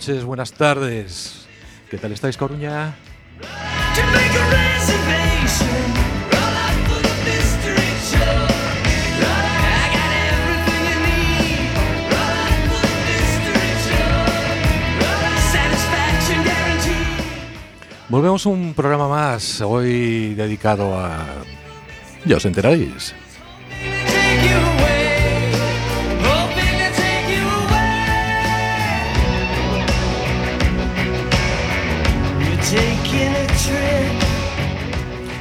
Noches, buenas tardes. ¿Qué tal estáis, Coruña? Volvemos a un programa más, hoy dedicado a... Ya os enteraréis.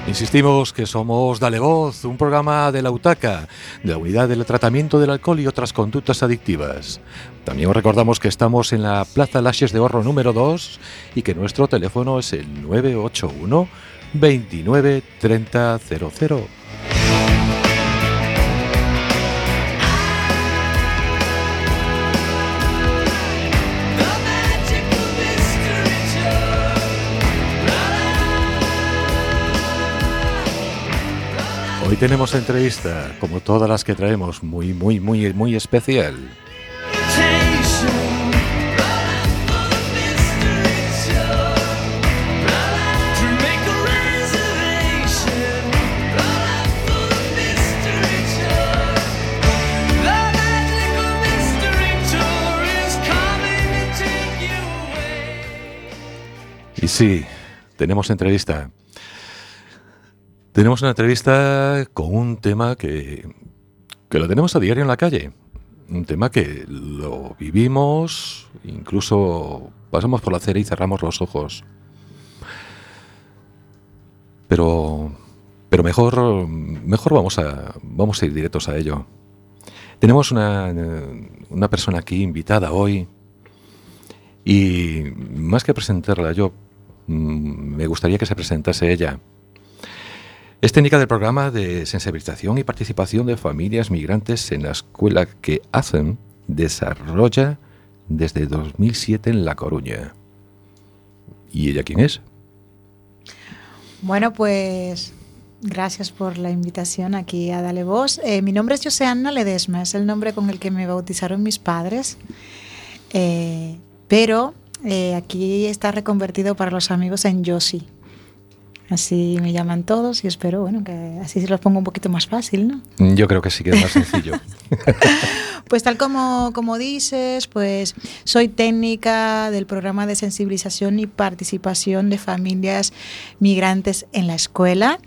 Insistimos que somos Dale Voz, un programa de la UTACA, de la Unidad del Tratamiento del Alcohol y otras conductas adictivas. También os recordamos que estamos en la Plaza Lashes de Horro número 2 y que nuestro teléfono es el 981 29 30 00. Hoy tenemos entrevista, como todas las que traemos, muy, muy, muy, muy especial. Y sí, tenemos entrevista. Tenemos una entrevista con un tema que, que lo tenemos a diario en la calle. Un tema que lo vivimos, incluso pasamos por la acera y cerramos los ojos. Pero, pero mejor, mejor vamos, a, vamos a ir directos a ello. Tenemos una, una persona aquí invitada hoy y más que presentarla yo, mm, me gustaría que se presentase ella. Es técnica del programa de sensibilización y participación de familias migrantes en la escuela que hacen desarrolla desde 2007 en La Coruña. ¿Y ella quién es? Bueno, pues gracias por la invitación aquí a Dale Voz. Eh, mi nombre es Joseana Ledesma, es el nombre con el que me bautizaron mis padres. Eh, pero eh, aquí está reconvertido para los amigos en Josie. Así me llaman todos y espero, bueno, que así se los pongo un poquito más fácil, ¿no? Yo creo que sí que es más sencillo. pues tal como, como dices, pues soy técnica del programa de sensibilización y participación de familias migrantes en la escuela.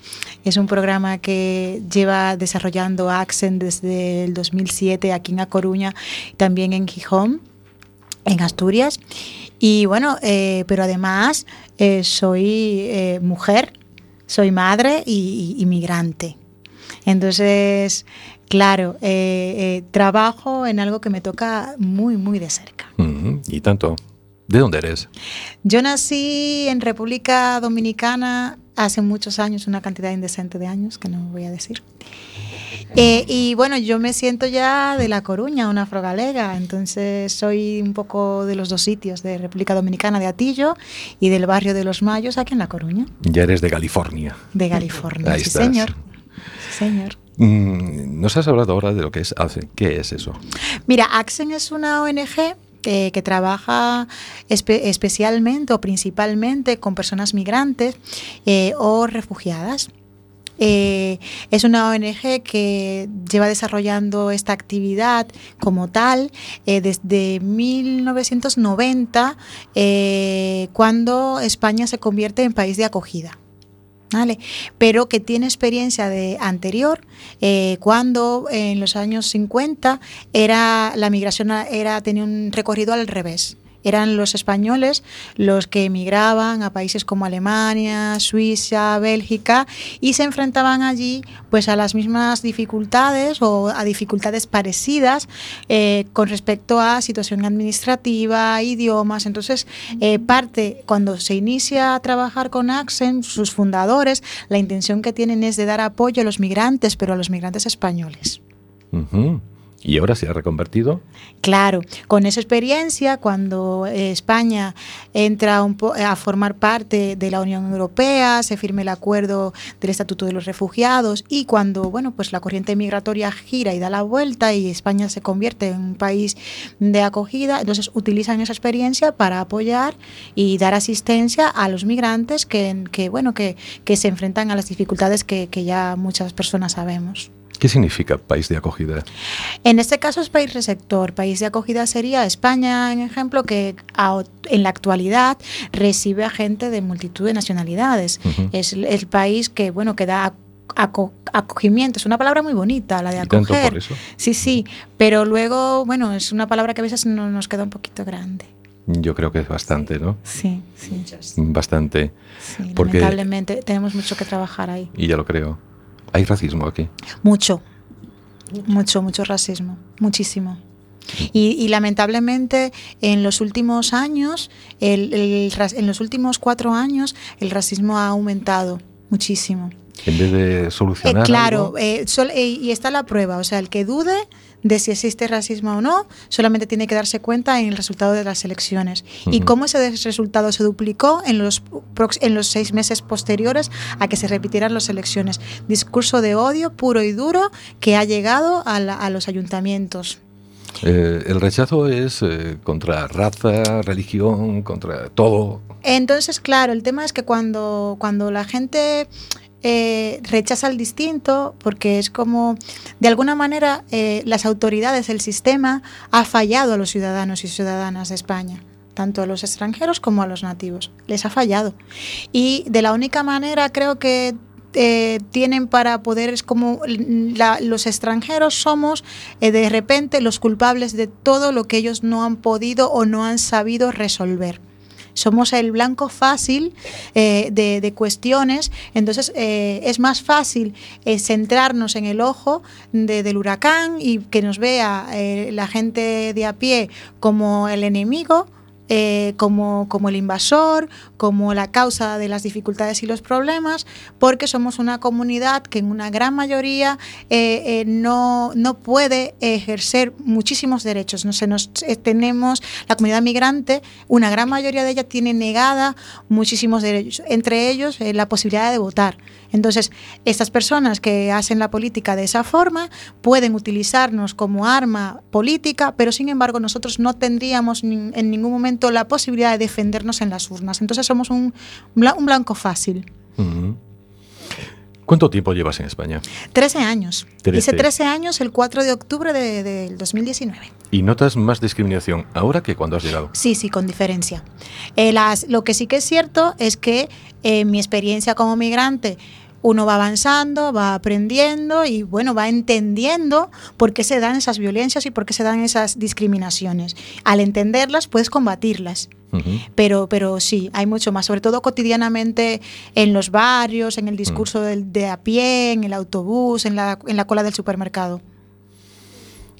Es un programa que lleva desarrollando Accent desde el 2007 aquí en A Coruña, también en Gijón, en Asturias. Y bueno, eh, pero además eh, soy eh, mujer, soy madre y, y, migrante. Entonces, claro, trabajo en algo que me toca muy, muy de cerca. Uh -huh. ¿Y tanto? ¿De dónde eres? Yo nací en República Dominicana hace muchos años, una cantidad indecente de años que no voy a decir. Eh, y bueno, yo me siento ya de La Coruña, una afrogalega, entonces soy un poco de los dos sitios, de República Dominicana, de Atillo, y del barrio de Los Mayos, aquí en La Coruña. Ya eres de California. De California, sí señor. Sí señor. Mm, nos has hablado ahora de lo que es ACEN. ¿Qué es eso? Mira, ACCEN es una ONG eh, que trabaja espe especialmente o principalmente con personas migrantes eh, o refugiadas. Eh, es una ONG que lleva desarrollando esta actividad como tal eh, desde 1990, eh, cuando España se convierte en país de acogida. ¿Vale? pero que tiene experiencia de anterior, eh, cuando en los años 50 era, la migración era, tenía un recorrido al revés eran los españoles los que emigraban a países como Alemania, Suiza, Bélgica y se enfrentaban allí pues a las mismas dificultades o a dificultades parecidas eh, con respecto a situación administrativa, idiomas. Entonces, eh, parte cuando se inicia a trabajar con Accent, sus fundadores, la intención que tienen es de dar apoyo a los migrantes, pero a los migrantes españoles. ¿Y ahora se ha reconvertido? Claro, con esa experiencia, cuando eh, España entra a formar parte de la Unión Europea, se firme el acuerdo del Estatuto de los Refugiados y cuando bueno, pues la corriente migratoria gira y da la vuelta y España se convierte en un país de acogida, entonces utilizan esa experiencia para apoyar y dar asistencia a los migrantes que, bueno, que, se enfrentan a las dificultades que ya muchas personas sabemos. ¿Qué significa país de acogida? En este caso es país receptor. País de acogida sería España, en ejemplo, que en la actualidad recibe a gente de multitud de nacionalidades. Es el país que, bueno, que da acogimiento. Es una palabra muy bonita, la de acoger. Sí, sí, pero luego, bueno, es una palabra que a veces nos queda un poquito grande. Yo creo que es bastante, ¿no? Sí, sí. Bastante. porque, lamentablemente tenemos mucho que trabajar ahí. Y ya lo creo. ¿Hay racismo aquí? Mucho, mucho, mucho racismo, muchísimo. Y, lamentablemente en los últimos años, en los últimos cuatro años, el racismo ha aumentado muchísimo. En vez de solucionar. Eh, claro, eh, eh, y está la prueba. O sea, el que dude de si existe racismo o no, solamente tiene que darse cuenta en el resultado de las elecciones. Y cómo ese resultado se duplicó en los, en los seis meses posteriores a que se repitieran las elecciones. Discurso de odio puro y duro que ha llegado a, los ayuntamientos. Eh, el rechazo es eh, contra raza, religión, contra todo. Entonces, claro, el tema es que cuando, cuando la gente eh, rechaza el distinto porque es como, de alguna manera, eh, las autoridades, el sistema ha fallado a los ciudadanos y ciudadanas de España tanto a los extranjeros como a los nativos. Les ha fallado. Y de la única manera creo que eh, tienen para poder, es como los extranjeros somos de repente los culpables de todo lo que ellos no han podido o no han sabido resolver somos el blanco fácil eh, de, cuestiones, entonces eh, es más fácil eh, centrarnos en el ojo del huracán y que nos vea la gente de a pie como el enemigo como, como el invasor, como la causa de las dificultades y los problemas, porque somos una comunidad que en una gran mayoría eh, eh, no, no puede ejercer muchísimos derechos. Nos, tenemos la comunidad migrante, una gran mayoría de ella tiene negada muchísimos derechos, entre ellos la posibilidad de votar. Entonces, estas personas que hacen la política de esa forma pueden utilizarnos como arma política, pero sin embargo nosotros no tendríamos en ningún momento la posibilidad de defendernos en las urnas. Entonces somos un, blanco fácil. ¿Cuánto tiempo llevas en España? Trece años. Hice 13 años el 4 de octubre del de, 2019. ¿Y notas más discriminación ahora que cuando has llegado? Sí, sí, con diferencia. Eh, las, lo que sí que es cierto es que eh, mi experiencia como migrante uno va avanzando, va aprendiendo y bueno, va entendiendo por qué se dan esas violencias y por qué se dan esas discriminaciones. Al entenderlas, puedes combatirlas. Pero, pero sí, hay mucho más, sobre todo cotidianamente en los barrios, en el discurso de a pie, en el autobús, en la, en la cola del supermercado.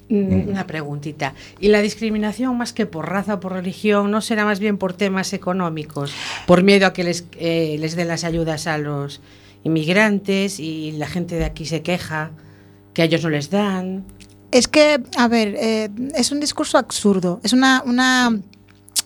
Mm, una preguntita. ¿Y la discriminación más que por raza o por religión no será más bien por temas económicos? Por miedo a que les, eh, les den las ayudas a los inmigrantes y la gente de aquí se queja que a ellos no les dan. Es que, a ver, eh, es un discurso absurdo, es una, una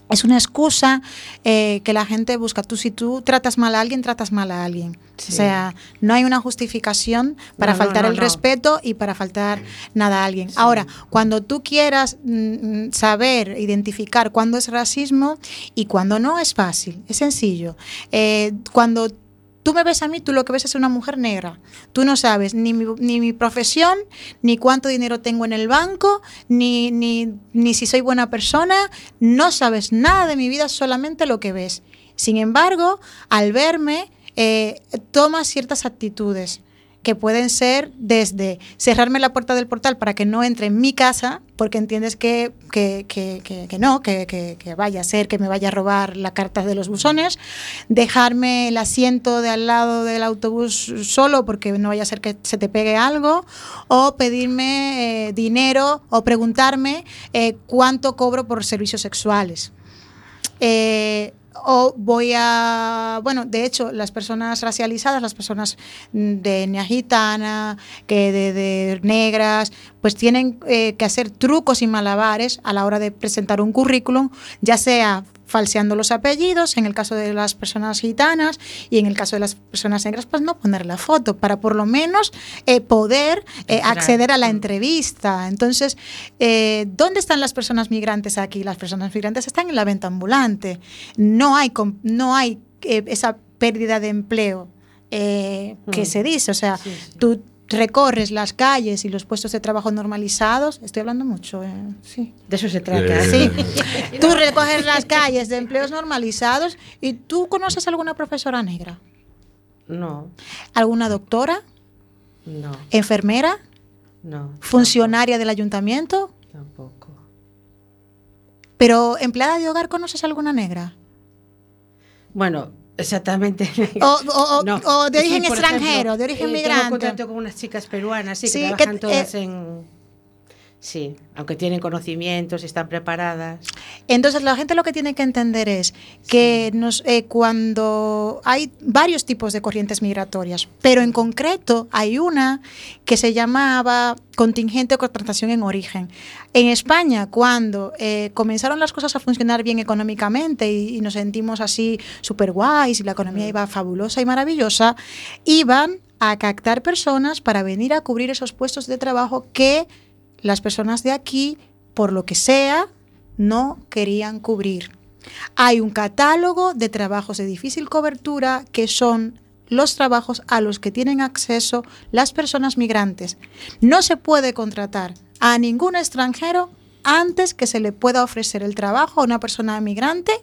es una excusa eh, que la gente busca. Tú, si tú tratas mal a alguien, tratas mal a alguien. O sea, no hay una justificación para faltar el respeto y para faltar nada a alguien. Ahora, cuando tú quieras mm, mm, saber, identificar cuándo es racismo y cuándo no, es fácil, es sencillo. Eh, cuando Tú me ves a mí, tú lo que ves es una mujer negra. Tú no sabes ni mi, ni mi profesión, ni cuánto dinero tengo en el banco, ni, ni, ni si soy buena persona. No sabes nada de mi vida, solamente lo que ves. Sin embargo, al verme, eh, tomas ciertas actitudes que pueden ser desde cerrarme la puerta del portal para que no entre en mi casa, porque entiendes que, que, que, no, que, vaya a ser que me vaya a robar la carta de los buzones, dejarme el asiento de al lado del autobús solo porque no vaya a ser que se te pegue algo, o pedirme eh, dinero o preguntarme eh, cuánto cobro por servicios sexuales. Eh, o voy a, bueno, de hecho, las personas racializadas, las personas de etnia gitana, que de, negras, pues tienen eh, que hacer trucos y malabares a la hora de presentar un currículum, ya sea falseando los apellidos, en el caso de las personas gitanas y en el caso de las personas negras, pues no poner la foto para por lo menos eh, poder eh, acceder a la entrevista. Entonces, eh, ¿dónde están las personas migrantes aquí? Las personas migrantes están en la venta ambulante. No hay, no hay esa pérdida de empleo que mm. se dice. O sea, tú recorres las calles y los puestos de trabajo normalizados, estoy hablando mucho, eh, sí. De eso se trata. Sí. tú recorres las calles de empleos normalizados y tú conoces alguna profesora negra. No. ¿Alguna doctora? No. ¿Enfermera? No. ¿Funcionaria del ayuntamiento? Tampoco. ¿Pero empleada de hogar conoces alguna negra? Bueno, Exactamente. O, de origen extranjero, de origen eh, migrante. Tengo contacto con unas chicas peruanas, sí, que trabajan todas eh, en Sí, aunque tienen conocimientos, están preparadas. Entonces la gente lo que tiene que entender es que nos, eh, cuando hay varios tipos de corrientes migratorias, pero en concreto hay una que se llamaba contingente o contratación en origen. En España, cuando eh, comenzaron las cosas a funcionar bien económicamente y, nos sentimos así súper guays y la economía iba fabulosa y maravillosa, iban a captar personas para venir a cubrir esos puestos de trabajo que las personas de aquí, por lo que sea, no querían cubrir. Hay un catálogo de trabajos de difícil cobertura que son los trabajos a los que tienen acceso las personas migrantes. No se puede contratar a ningún extranjero antes que se le pueda ofrecer el trabajo a una persona migrante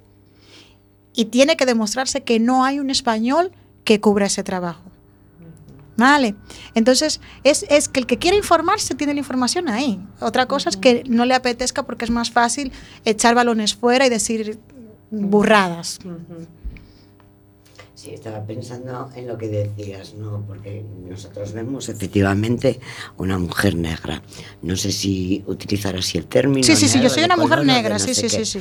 y tiene que demostrarse que no hay un español que cubra ese trabajo. Vale. Entonces, es, es, que el que quiere informarse tiene la información ahí. Otra cosa es que no le apetezca porque es más fácil echar balones fuera y decir burradas. Sí, estaba pensando en lo que decías, ¿no? Porque nosotros vemos efectivamente una mujer negra. No sé si utilizar así el término. Sí, sí, sí, yo soy una mujer negra, sí, sí, sí, sí.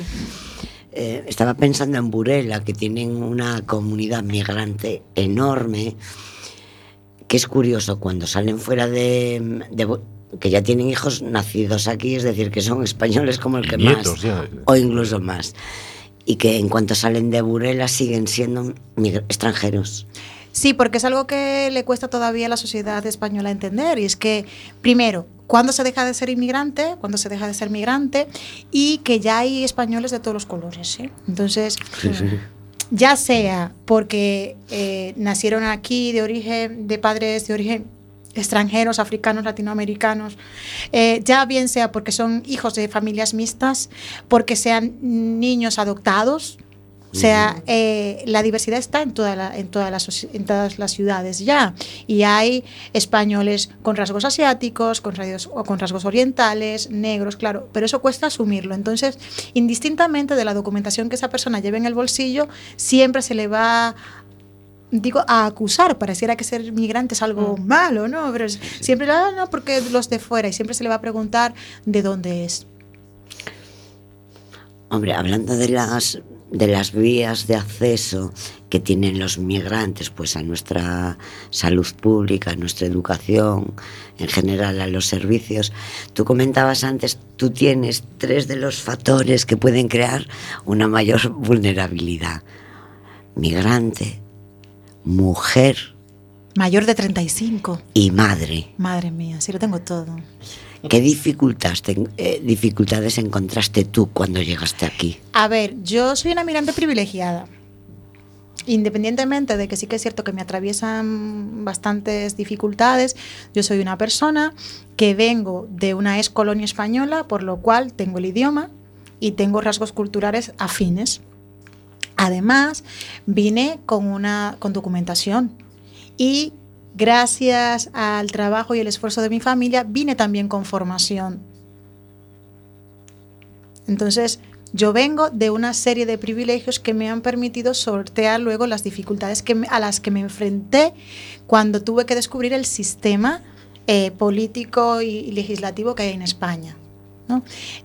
Eh, estaba pensando en Burela, que tienen una comunidad migrante enorme que es curioso cuando salen fuera de, que ya tienen hijos nacidos aquí, es decir, que son españoles como el que más, o incluso más, y que en cuanto salen de Burela siguen siendo extranjeros. Sí, porque es algo que le cuesta todavía a la sociedad española entender, y es que, primero, cuando se deja de ser inmigrante, cuando se deja de ser migrante, y que ya hay españoles de todos los colores. ¿eh? Entonces, ya sea porque eh, nacieron aquí de origen, de padres de origen extranjeros, africanos, latinoamericanos, eh, ya bien sea porque son hijos de familias mixtas, porque sean niños adoptados, o sea, eh, la diversidad está en, toda en, todas las, en todas las ciudades ya. Y hay españoles con rasgos asiáticos, con, rasgos, con rasgos orientales, negros, claro, pero eso cuesta asumirlo. Entonces, indistintamente de la documentación que esa persona lleve en el bolsillo, siempre se le va digo, a acusar, pareciera que ser migrante es algo mm. malo, ¿no? Pero siempre, ah, no, porque los de fuera, y siempre se le va a preguntar de dónde es. Hombre, hablando de las de las vías de acceso que tienen los migrantes pues a nuestra salud pública, a nuestra educación, en general a los servicios. Tú comentabas antes, tú tienes tres de los factores que pueden crear una mayor vulnerabilidad. Migrante, mujer. Mayor de 35. Y madre. Madre mía, sí lo tengo todo. ¿Qué dificultades, eh, dificultades encontraste tú cuando llegaste aquí? A ver, yo soy una migrante privilegiada. Independientemente de que sí que es cierto que me atraviesan bastantes dificultades, yo soy una persona que vengo de una ex colonia española, por lo cual tengo el idioma y tengo rasgos culturales afines. Además, vine con una con documentación y gracias al trabajo y el esfuerzo de mi familia, vine también con formación. Entonces, yo vengo de una serie de privilegios que me han permitido sortear luego las dificultades a las que me enfrenté cuando tuve que descubrir el sistema eh, político y, legislativo que hay en España.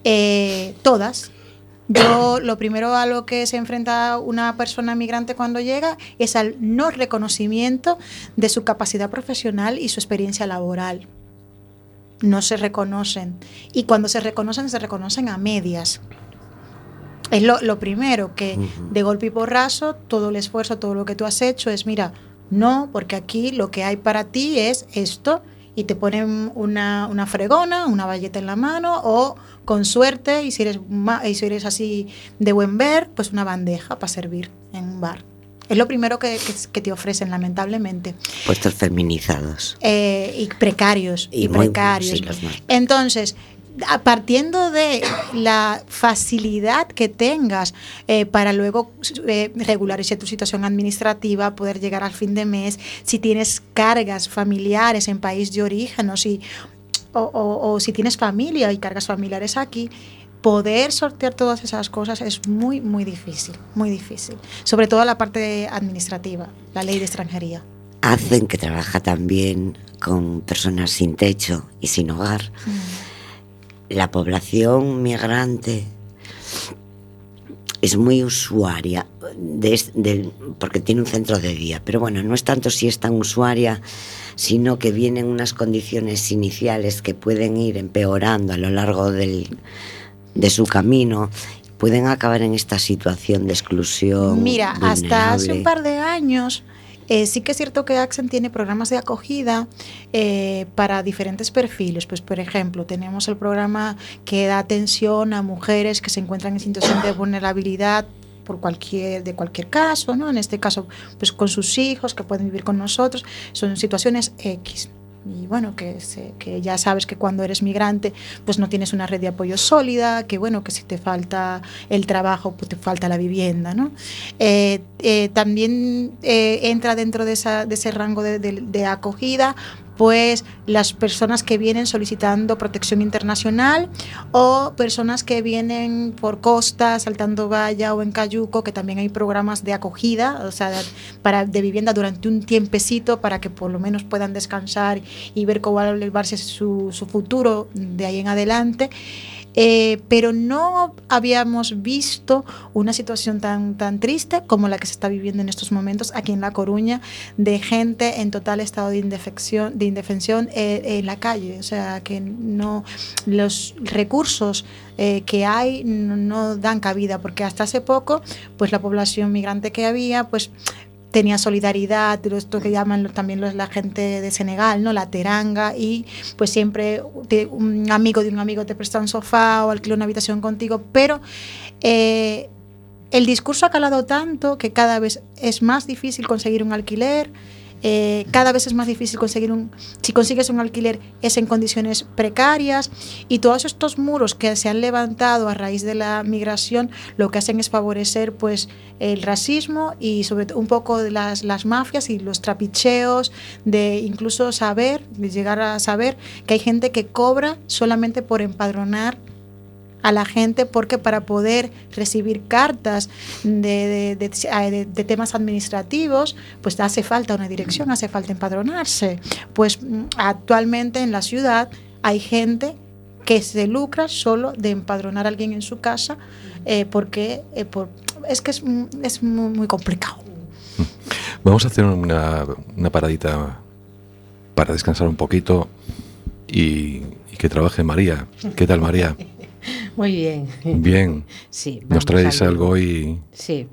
Eh, todas, Yo lo primero a lo que se enfrenta una persona migrante cuando llega es al no reconocimiento de su capacidad profesional y su experiencia laboral. No se reconocen. Y cuando se reconocen, se reconocen a medias. Es lo, lo primero, que de golpe y porrazo, todo el esfuerzo, todo lo que tú has hecho es, mira, no, porque aquí lo que hay para ti es esto y te ponen una, una fregona, una valleta en la mano o con suerte y si eres, y si eres así de buen ver, pues una bandeja para servir en un bar. Es lo primero que, que, que te ofrecen, lamentablemente. Puestos feminizados. Eh, y precarios. Y, Y muy- precarios. sí. Entonces, partiendo de la facilidad que tengas eh, para luego eh, regularizar tu situación administrativa, poder llegar al fin de mes, si tienes cargas familiares en país de origen o si, o, o- o si tienes familia y cargas familiares aquí, poder sortear todas esas cosas es muy, muy difícil, muy difícil. Sobre todo la parte administrativa, la ley de extranjería. Hacen que trabaja también con personas sin techo y sin hogar. La población migrante es muy usuaria de porque tiene un centro de día, pero bueno, no es tanto si es tan usuaria, sino que vienen unas condiciones iniciales que pueden ir empeorando a lo largo del, de su camino, pueden acabar en esta situación de exclusión. Mira, hasta hace un par de años, eh, sí que es cierto que Accent tiene programas de acogida eh, para diferentes perfiles. Pues, por ejemplo, tenemos el programa que da atención a mujeres que se encuentran en situación de vulnerabilidad por cualquier de cualquier caso, ¿no? En este caso, pues con sus hijos que pueden vivir con nosotros, son situaciones X. Y bueno, que, se- que ya sabes que cuando eres migrante, pues no tienes una red de apoyo sólida, que bueno, que si te falta el trabajo, pues te falta la vivienda, ¿no? Eh, eh, también eh, entra dentro de, esa, de ese rango de, de- de acogida pues las personas que vienen solicitando protección internacional o personas que vienen por costa, saltando valla o en Cayuco, que también hay programas de acogida, o sea, de, para, de vivienda durante un tiempecito para que por lo menos puedan descansar y ver cómo va a llevarse su, su futuro de ahí en adelante. Eh, pero no habíamos visto una situación tan, tan triste como la que se está viviendo en estos momentos aquí en La Coruña, de gente en total estado de indefección, de indefensión eh, en la calle. O sea, que no los recursos eh, que hay no, no dan cabida, porque hasta hace poco, pues la población migrante que había, pues tenía solidaridad, esto que llaman lo- también los- la gente de Senegal, ¿no? La teranga, y pues siempre te- un amigo de un amigo te presta un sofá o alquila una habitación contigo, pero eh, el discurso ha calado tanto que cada vez es más difícil conseguir un alquiler, eh, cada vez es más difícil conseguir un, si consigues un alquiler es en condiciones precarias. Y todos estos muros que se han levantado a raíz de la migración lo que hacen es favorecer pues el racismo y sobre todo un poco de las, las mafias y los trapicheos de incluso saber, llegar a saber que hay gente que cobra solamente por empadronar a la gente porque para poder recibir cartas de, de- de- temas administrativos, pues hace falta una dirección, hace falta empadronarse. Pues mm, actualmente en la ciudad hay gente que se lucra solo de empadronar a alguien en su casa eh, porque eh, es que es, mm, es muy, muy complicado. Vamos a hacer una, una paradita para descansar un poquito y que trabaje María. ¿Qué tal, María? Muy bien. Bien. Sí. ¿Nos al- algo y Sí.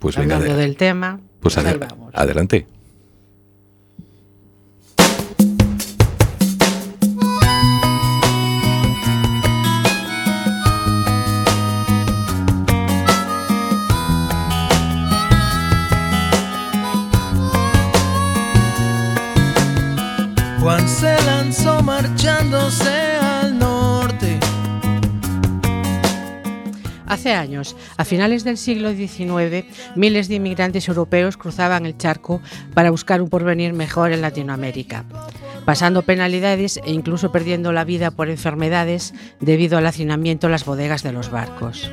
pues venga, Hablando ade- del tema. pues ahí ade- vamos. adelante. Juan se lanzó marchándose Hace años, a finales del siglo XIX, miles de inmigrantes europeos cruzaban el charco para buscar un porvenir mejor en Latinoamérica, pasando penalidades e incluso perdiendo la vida por enfermedades debido al hacinamiento en las bodegas de los barcos.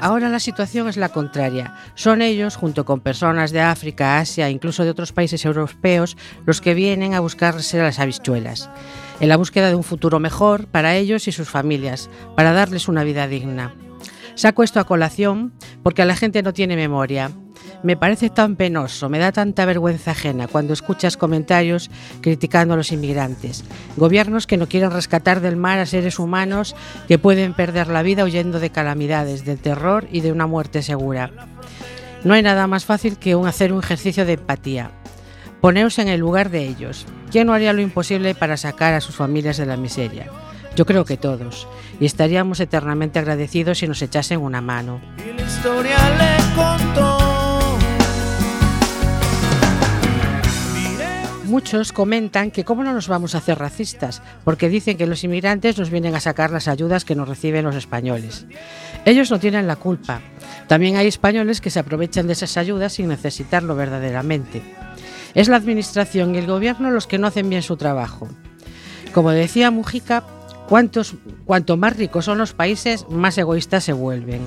Ahora la situación es la contraria. Son ellos, junto con personas de África, Asia incluso de otros países europeos, los que vienen a buscarse las habichuelas, en la búsqueda de un futuro mejor para ellos y sus familias, para darles una vida digna. Saco esto a colación porque la gente no tiene memoria. Me parece tan penoso, me da tanta vergüenza ajena cuando escuchas comentarios criticando a los inmigrantes. Gobiernos que no quieren rescatar del mar a seres humanos que pueden perder la vida huyendo de calamidades, del terror y de una muerte segura. No hay nada más fácil que hacer un ejercicio de empatía. Poneos en el lugar de ellos. ¿Quién no haría lo imposible para sacar a sus familias de la miseria? Yo creo que todos. Y estaríamos eternamente agradecidos si nos echasen una mano. Y la historia contó. Muchos comentan que cómo no nos vamos a hacer racistas, porque dicen que los inmigrantes nos vienen a sacar las ayudas que nos reciben los españoles. Ellos no tienen la culpa. También hay españoles que se aprovechan de esas ayudas sin necesitarlo verdaderamente. Es la administración y el gobierno los que no hacen bien su trabajo. Como decía Mujica, cuanto más ricos son los países, más egoístas se vuelven.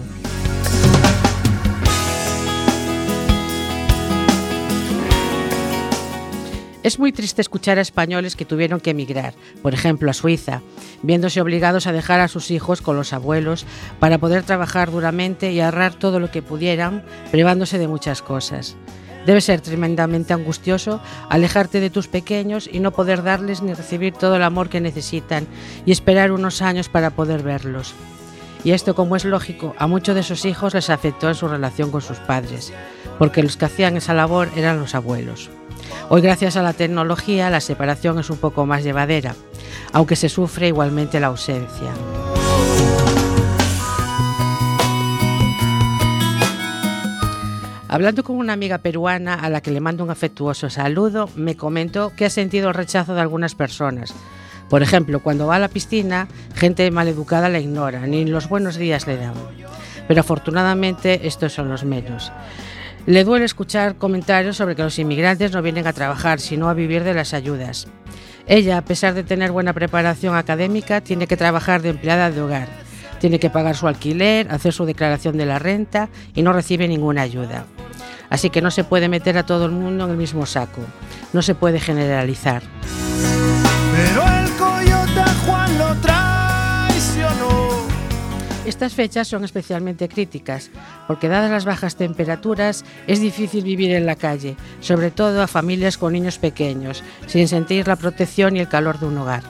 Es muy triste escuchar a españoles que tuvieron que emigrar, por ejemplo a Suiza, viéndose obligados a dejar a sus hijos con los abuelos para poder trabajar duramente y ahorrar todo lo que pudieran, privándose de muchas cosas. Debe ser tremendamente angustioso alejarte de tus pequeños y no poder darles ni recibir todo el amor que necesitan y esperar unos años para poder verlos. Y esto, como es lógico, a muchos de esos hijos les afectó en su relación con sus padres, porque los que hacían esa labor eran los abuelos. Hoy, gracias a la tecnología, la separación es un poco más llevadera, aunque se sufre igualmente la ausencia. Hablando con una amiga peruana a la que le mando un afectuoso saludo, me comentó que ha sentido el rechazo de algunas personas. Por ejemplo, cuando va a la piscina, gente maleducada la ignora, ni los buenos días le dan. Pero afortunadamente estos son los menos. Le duele escuchar comentarios sobre que los inmigrantes no vienen a trabajar, sino a vivir de las ayudas. Ella, a pesar de tener buena preparación académica, tiene que trabajar de empleada de hogar. Tiene que pagar su alquiler, hacer su declaración de la renta y no recibe ninguna ayuda. Así que no se puede meter a todo el mundo en el mismo saco. No se puede generalizar. Pero Estas fechas son especialmente críticas, porque dadas las bajas temperaturas es difícil vivir en la calle, sobre todo a familias con niños pequeños, sin sentir la protección y el calor de un hogar.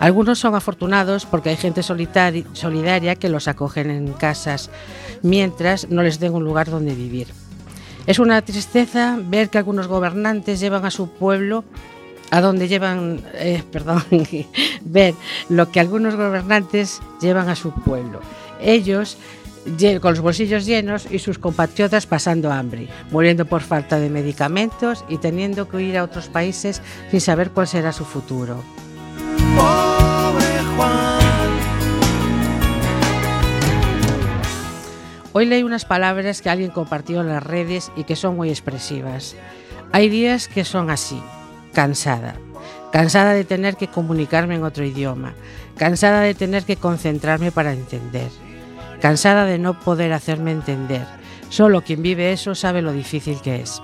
Algunos son afortunados porque hay gente solidaria que los acogen en casas, mientras no les den un lugar donde vivir. Es una tristeza ver que algunos gobernantes llevan a su pueblo a donde llevan, eh, perdón, ver lo que algunos gobernantes llevan a su pueblo. Ellos con los bolsillos llenos y sus compatriotas pasando hambre, muriendo por falta de medicamentos y teniendo que ir a otros países sin saber cuál será su futuro. Hoy leí unas palabras que alguien compartió en las redes y que son muy expresivas. Hay días que son así, cansada. Cansada de tener que comunicarme en otro idioma. Cansada de tener que concentrarme para entender. Cansada de no poder hacerme entender. Solo quien vive eso sabe lo difícil que es.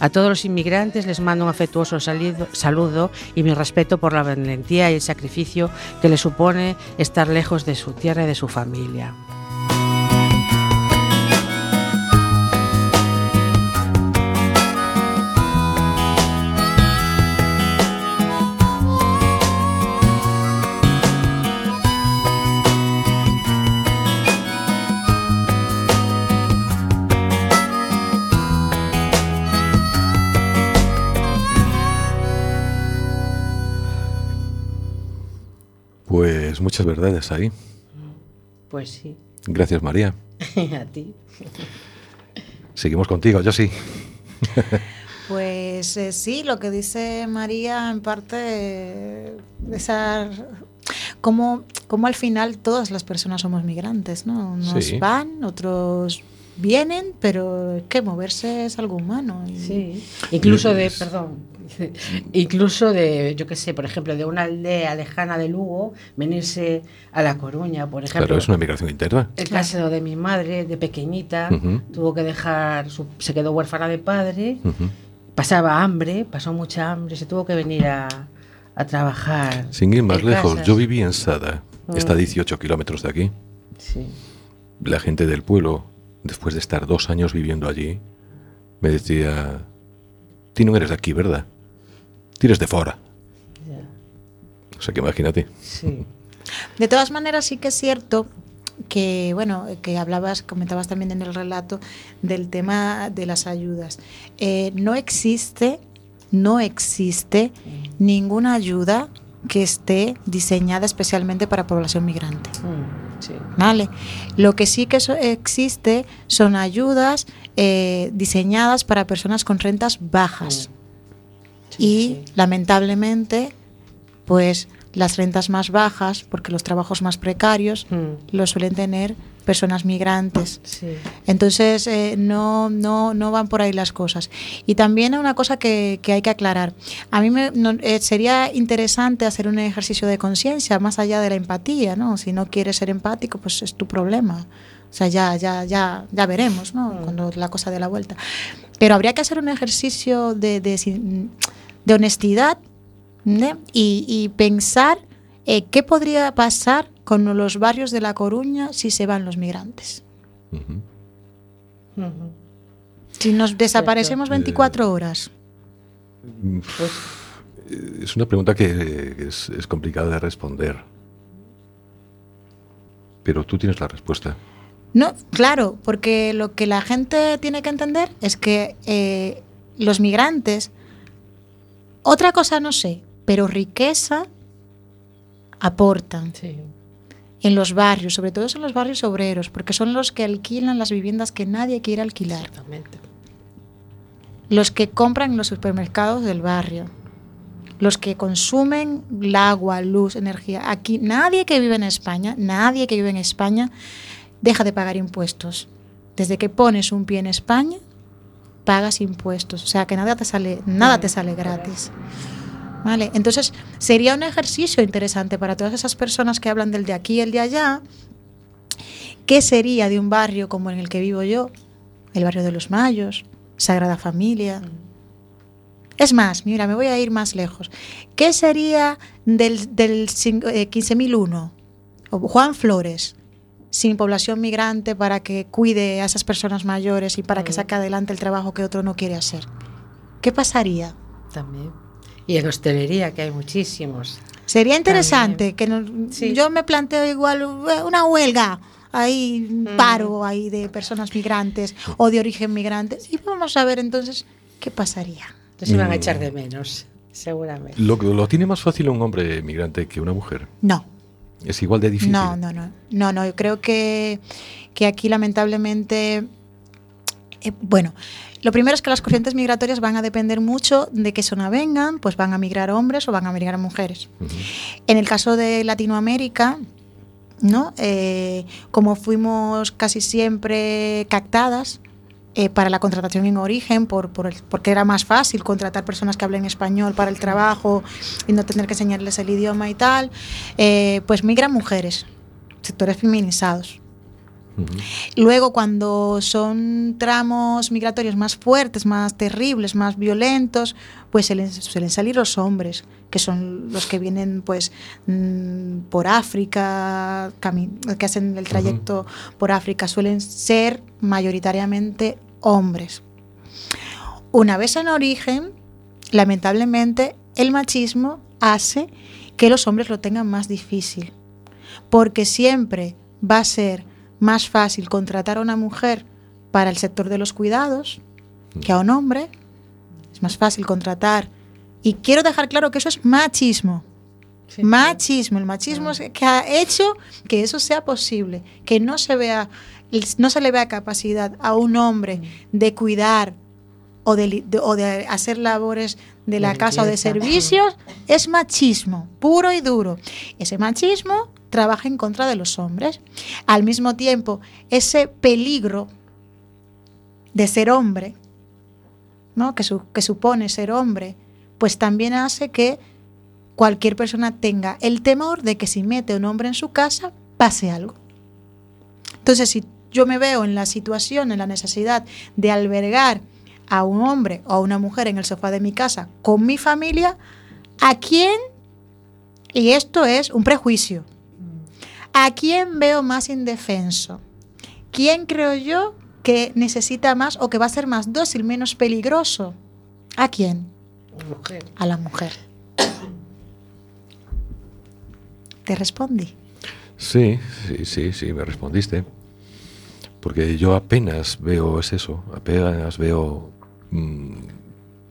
A todos los inmigrantes les mando un afectuoso saludo y mi respeto por la valentía y el sacrificio que les supone estar lejos de su tierra y de su familia. Muchas verdades ahí. Pues sí, Gracias, María. a ti. Seguimos contigo, yo sí. Pues eh, sí, lo que dice María en parte, eh, esa, como, como al final todas las personas somos migrantes, ¿no? Unos Sí. van, otros vienen, pero es que moverse es algo humano. y- Sí. Incluso de, perdón, Incluso de, yo qué sé, por ejemplo, de una aldea lejana de Lugo, venirse a La Coruña, por ejemplo. Claro, es una migración interna. El caso de mi madre, de pequeñita, tuvo que dejar, su- se quedó huérfana de padre, pasaba hambre, pasó mucha hambre, se tuvo que venir a, a trabajar. Sin ir más lejos, casas. yo viví en Sada, está a Mm. 18 kilómetros de aquí. Sí. La gente del pueblo, después de estar dos años viviendo allí, me decía, tú no eres de aquí, ¿verdad? Tienes de fuera. ya, O sea que imagínate. sí. De todas maneras, sí que es cierto que, bueno, que hablabas, comentabas también en el relato del tema de las ayudas. Eh, no existe, no existe ninguna ayuda que esté diseñada especialmente para población migrante. Mm, sí. ¿Vale? Lo que sí que so- existe son ayudas eh, diseñadas para personas con rentas bajas. Sí, y lamentablemente, pues las rentas más bajas, porque los trabajos más precarios Mm, los suelen tener personas migrantes. sí. Entonces, eh, no, no, no van por ahí las cosas. Y también una cosa que, que hay que aclarar. A mí me, no- eh, sería interesante hacer un ejercicio de conciencia más allá de la empatía, ¿no? Si no quieres ser empático, pues es tu problema. O sea, ya, ya, ya, ya veremos, ¿no? Mm. Cuando la cosa de la vuelta. Pero habría que hacer un ejercicio de, de, sin- de honestidad ¿ne? y, y pensar eh, qué podría pasar con los barrios de La Coruña si se van los migrantes. Si nos desaparecemos Eh, 24 horas. Pues, Es una pregunta que es, es complicada de responder. Pero tú tienes la respuesta. No, claro, porque lo que la gente tiene que entender es que eh, los migrantes, otra cosa no sé, pero riqueza aportan sí. en los barrios, sobre todo en los barrios obreros, porque son los que alquilan las viviendas que nadie quiere alquilar, Exactamente. los que compran en los supermercados del barrio, los que consumen el agua, luz, energía. Aquí nadie que vive en España, nadie que vive en España deja de pagar impuestos. Desde que pones un pie en España, pagas impuestos. O sea que nada te sale, nada te sale gratis. ¿Vale? Entonces, sería un ejercicio interesante para todas esas personas que hablan del de aquí y el de allá. ¿Qué sería de un barrio como en el que vivo yo? El barrio de los Mayos, Sagrada Familia. Es más, mira, me voy a ir más lejos. ¿Qué sería del, del cin- eh, 15.001? O Juan Flores, sin población migrante para que cuide a esas personas mayores y para que saque adelante el trabajo que otro no quiere hacer. ¿Qué pasaría? También. Y en hostelería, que hay muchísimos. Sería interesante que nos- Sí. yo me planteo igual eh, una huelga, ahí un Mm. paro ahí de personas migrantes o de origen migrante y vamos a ver entonces qué pasaría. Entonces iban a Mm. echar de menos, seguramente. Lo, lo tiene más fácil un hombre migrante que una mujer. No, Es igual de difícil. no, no, no, no, no. Yo creo que, que aquí lamentablemente, eh, bueno, lo primero es que las corrientes migratorias van a depender mucho de qué zona vengan, pues van a migrar hombres o van a migrar mujeres. En el caso de Latinoamérica, ¿no? Eh, como fuimos casi siempre captadas eh, para la contratación en origen, por, por el- porque era más fácil contratar personas que hablen español para el trabajo y no tener que enseñarles el idioma y tal, eh, pues migran mujeres, sectores feminizados. Luego, cuando son tramos migratorios más fuertes, más terribles, más violentos, pues suelen, suelen salir los hombres, que son los que vienen pues mm, por África, que hacen el trayecto por África, suelen ser mayoritariamente hombres. Una vez en origen, lamentablemente, el machismo hace que los hombres lo tengan más difícil, porque siempre va a ser más fácil contratar a una mujer para el sector de los cuidados que a un hombre. Es más fácil contratar. Y quiero dejar claro que eso es machismo. Sí, machismo. El machismo es que ha hecho que eso sea posible, que no se vea, no se le vea capacidad a un hombre de cuidar o de, li- de- o de hacer labores de la casa o de servicios, es machismo, puro y duro. Ese machismo trabaja en contra de los hombres. Al mismo tiempo, ese peligro de ser hombre, ¿no? que, su- que supone ser hombre, pues también hace que cualquier persona tenga el temor de que si mete un hombre en su casa pase algo. Entonces, si yo me veo en la situación, en la necesidad de albergar a un hombre o a una mujer en el sofá de mi casa con mi familia, ¿a quién? Y esto es un prejuicio. ¿A quién veo más indefenso? ¿Quién creo yo que necesita más o que va a ser más dócil, menos peligroso? ¿A quién? Mujer. A la mujer. ¿Te respondí? Sí, sí, sí, sí, me respondiste. Porque yo apenas veo, es eso, apenas veo mm,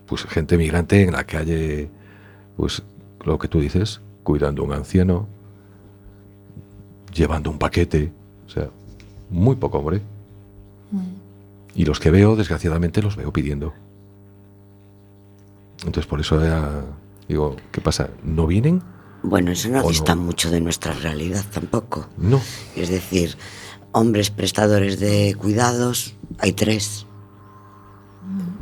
pues gente migrante en la calle, pues lo que tú dices, cuidando a un anciano, llevando un paquete, o sea, muy poco hombre. Y los que veo, desgraciadamente, los veo pidiendo. Entonces por eso ya digo, ¿qué pasa? ¿No vienen? Bueno, eso no ¿O dista no? mucho de nuestra realidad tampoco. No. Es decir, hombres prestadores de cuidados, hay tres.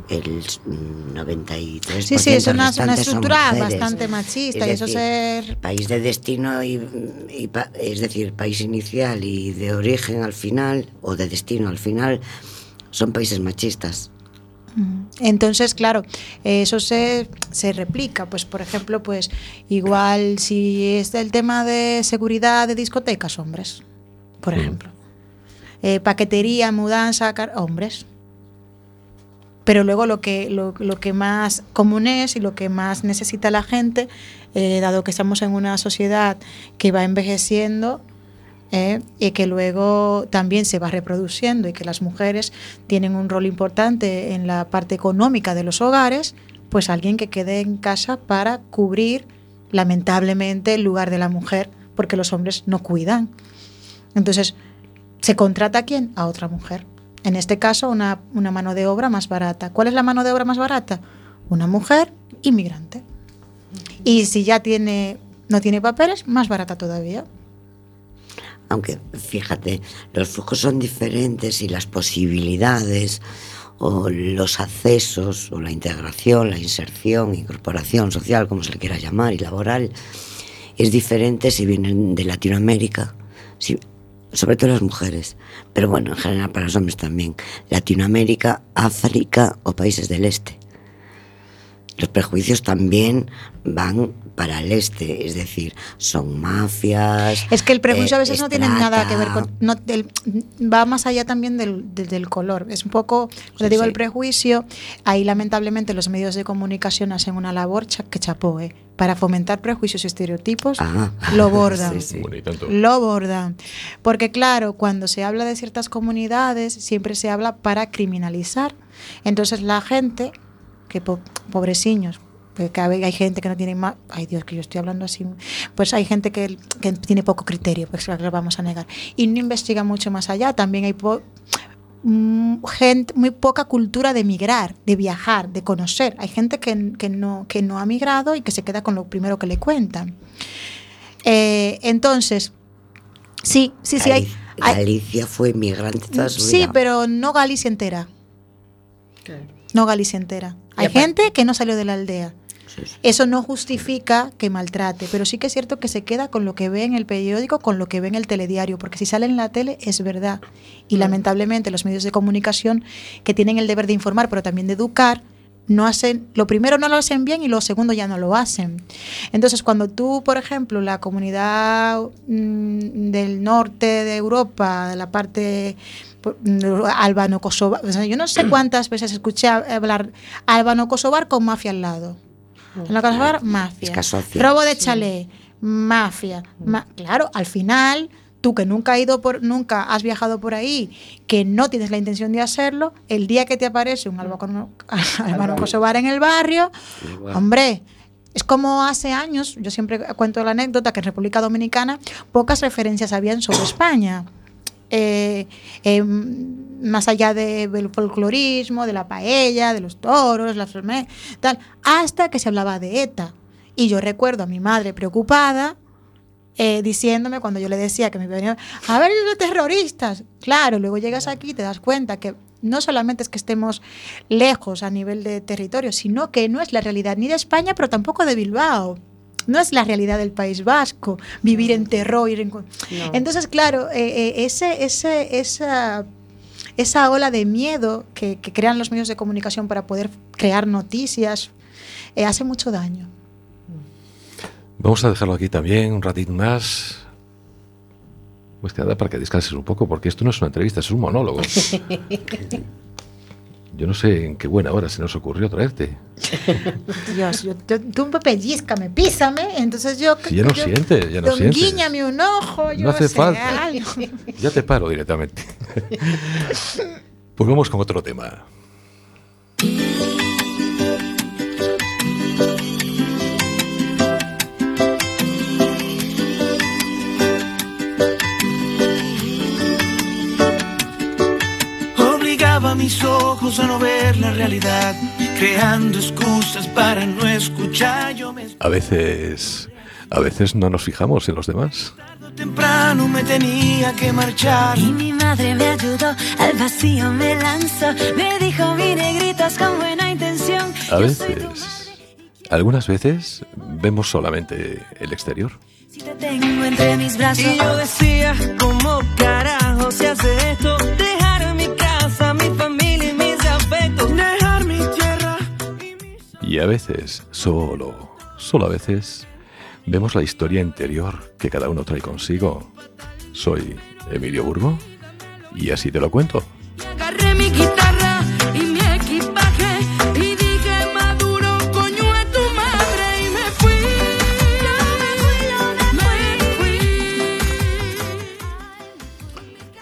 El mm, 93%. Sí, sí, es una, estructura bastante machista Es y eso ser... País de destino y, y pa- es decir, país inicial y de origen al final, o de destino al final, son países machistas. Entonces, claro, eso se, se replica. Pues, por ejemplo, pues igual si es el tema de seguridad de discotecas, hombres, por Mm. ejemplo. Eh, paquetería, mudanza, hombres. Pero luego lo que, lo, lo que más común es y lo que más necesita la gente, eh, dado que estamos en una sociedad que va envejeciendo, ¿eh? y que luego también se va reproduciendo y que las mujeres tienen un rol importante en la parte económica de los hogares, pues alguien que quede en casa para cubrir lamentablemente el lugar de la mujer, porque los hombres no cuidan. Entonces, ¿se contrata a quién? A otra mujer. En este caso, una, mano de obra más barata. ¿Cuál es la mano de obra más barata? Una mujer inmigrante. Y si ya tiene, no tiene papeles, más barata todavía. Aunque fíjate, los flujos son diferentes y las posibilidades o los accesos o la integración, la inserción, incorporación social, como se le quiera llamar, y laboral, es diferente si vienen de Latinoamérica, sobre todo las mujeres, pero bueno, en general para los hombres también, Latinoamérica, África o países del este. Los prejuicios también van para el este, es decir, son mafias. Es que el prejuicio eh, a veces es no tiene nada que ver con. No, del- va más allá también del, del- del color. Es un poco. Cuando digo sí. el prejuicio, ahí lamentablemente los medios de comunicación hacen una labor cha- que chapó, ¿eh? Para fomentar prejuicios y estereotipos, Ah. lo bordan. Sí. Lo bordan. Porque claro, cuando se habla de ciertas comunidades, siempre se habla para criminalizar. Entonces la gente, que po- pobreciños, porque hay gente que no tiene más, ay Dios, que yo estoy hablando así, pues hay gente que, que tiene poco criterio, pues claro que lo vamos a negar. Y no investiga mucho más allá, también hay po- mm, gente, muy poca cultura de migrar, de viajar, de conocer. Hay gente que, que no, que no ha migrado y que se queda con lo primero que le cuentan. Eh, entonces, sí, sí, sí, hay, Galicia, hay- Galicia fue inmigrante toda su sí, vida. pero no Galicia entera, no Galicia entera. Hay gente que no salió de la aldea. Eso no justifica que maltrate, pero sí que es cierto que se queda con lo que ve en el periódico, con lo que ve en el telediario, porque si sale en la tele es verdad. Y lamentablemente los medios de comunicación que tienen el deber de informar, pero también de educar, no hacen, lo primero no lo hacen bien y lo segundo ya no lo hacen. Entonces, cuando tú, por ejemplo, la comunidad mm, del norte de Europa, de la parte albano-kosovar, o sea, yo no sé cuántas veces escuché hablar albano-kosovar con mafia al lado. En la Kosovar, mafia. Robo de chalet, mafia. Ma- claro, al final, tú que nunca has ido por, nunca has viajado por ahí, que no tienes la intención de hacerlo, el día que te aparece un albano, kosovar en el barrio, hombre, es como hace años, yo siempre cuento la anécdota que en República Dominicana pocas referencias habían sobre España. Eh, eh, más allá de- del folclorismo, de la paella, de los toros, la ferme- tal, hasta que se hablaba de ETA. Y yo recuerdo a mi madre preocupada eh, diciéndome cuando yo le decía que me venía a ver los terroristas. Claro, luego llegas aquí y te das cuenta que no solamente es que estemos lejos a nivel de territorio, sino que no es la realidad ni de España, pero tampoco de Bilbao. No es la realidad del País Vasco, vivir en terror. Ir en... No. Entonces, claro, eh, eh, ese, ese, esa, esa ola de miedo que, que crean los medios de comunicación para poder crear noticias eh, hace mucho daño. Vamos a dejarlo aquí también un ratito más. Pues que nada para que descanses un poco, porque esto no es una entrevista, es un monólogo. Yo no sé en qué buena hora se nos ocurrió traerte. Dios, yo, yo- tú pellizcame, písame, entonces yo... Si ya no yo- sientes, ya no sientes. Guíñame un ojo, yo No hace sé, falta. algo. Ya te paro directamente. Pues vamos con otro tema. Mis ojos a no ver la realidad, creando excusas para no escuchar. Yo me A veces, a veces no nos fijamos en los demás. tarde o temprano me tenía que marchar. Y mi madre me ayudó, al vacío me lanzó, me dijo mire gritos con buena intención. A veces, algunas veces vemos solamente el exterior. Si te tengo entre mis brazos. Y yo decía, ¿cómo carajo se hace esto? Y a veces, solo, solo a veces, vemos la historia interior que cada uno trae consigo. Soy Emilio Burgo y así te lo cuento. Agarré mi guitarra y mi equipaje y dije maduro, coño es tu madre y me fui. Yo me fui, me fui.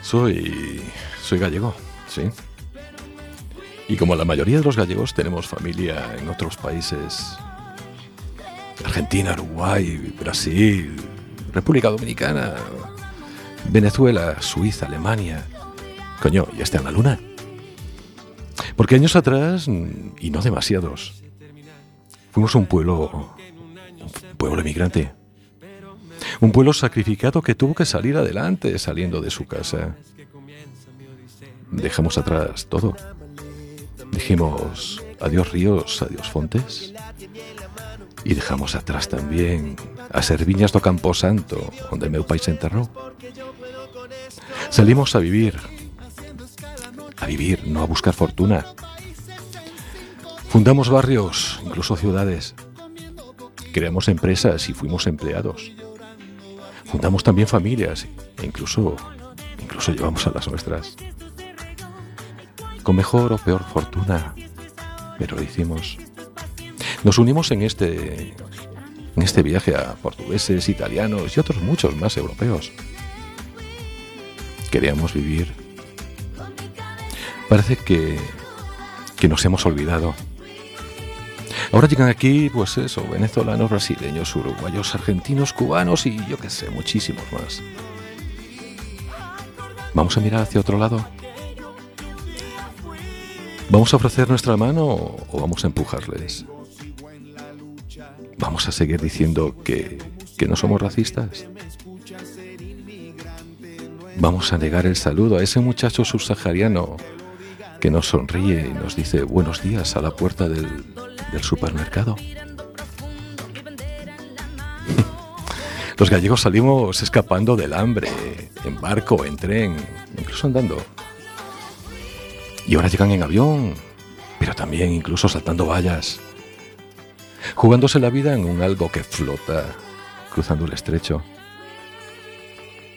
Soy, soy gallego, sí. Y como la mayoría de los gallegos tenemos familia en otros países, Argentina, Uruguay, Brasil, República Dominicana, Venezuela, Suiza, Alemania. Coño, ya está en la luna. Porque años atrás, y no demasiados, fuimos un pueblo, un pueblo emigrante. Un pueblo sacrificado que tuvo que salir adelante saliendo de su casa. Dejamos atrás todo. Dijimos adiós ríos, adiós fontes. Y dejamos atrás también a Serviñas do Camposanto, donde meu pai se enterró. Salimos a vivir. A vivir, no a buscar fortuna. Fundamos barrios, incluso ciudades. Creamos empresas y fuimos empleados. Fundamos también familias e incluso, incluso llevamos a las nuestras. Con mejor o peor fortuna, pero lo hicimos. Nos unimos en este, en este viaje a portugueses, italianos y otros muchos más europeos. Queríamos vivir. Parece que, que nos hemos olvidado. Ahora llegan aquí, pues eso, venezolanos, brasileños, uruguayos, argentinos, cubanos y yo qué sé, muchísimos más. ¿Vamos a mirar hacia otro lado? ¿Vamos a ofrecer nuestra mano o vamos a empujarles? ¿Vamos a seguir diciendo que, que no somos racistas? ¿Vamos a negar el saludo a ese muchacho subsahariano que nos sonríe y nos dice buenos días a la puerta del, del supermercado? Los gallegos salimos escapando del hambre, en barco, en tren, incluso andando. Y ahora llegan en avión, pero también incluso saltando vallas, jugándose la vida en un algo que flota, cruzando el estrecho.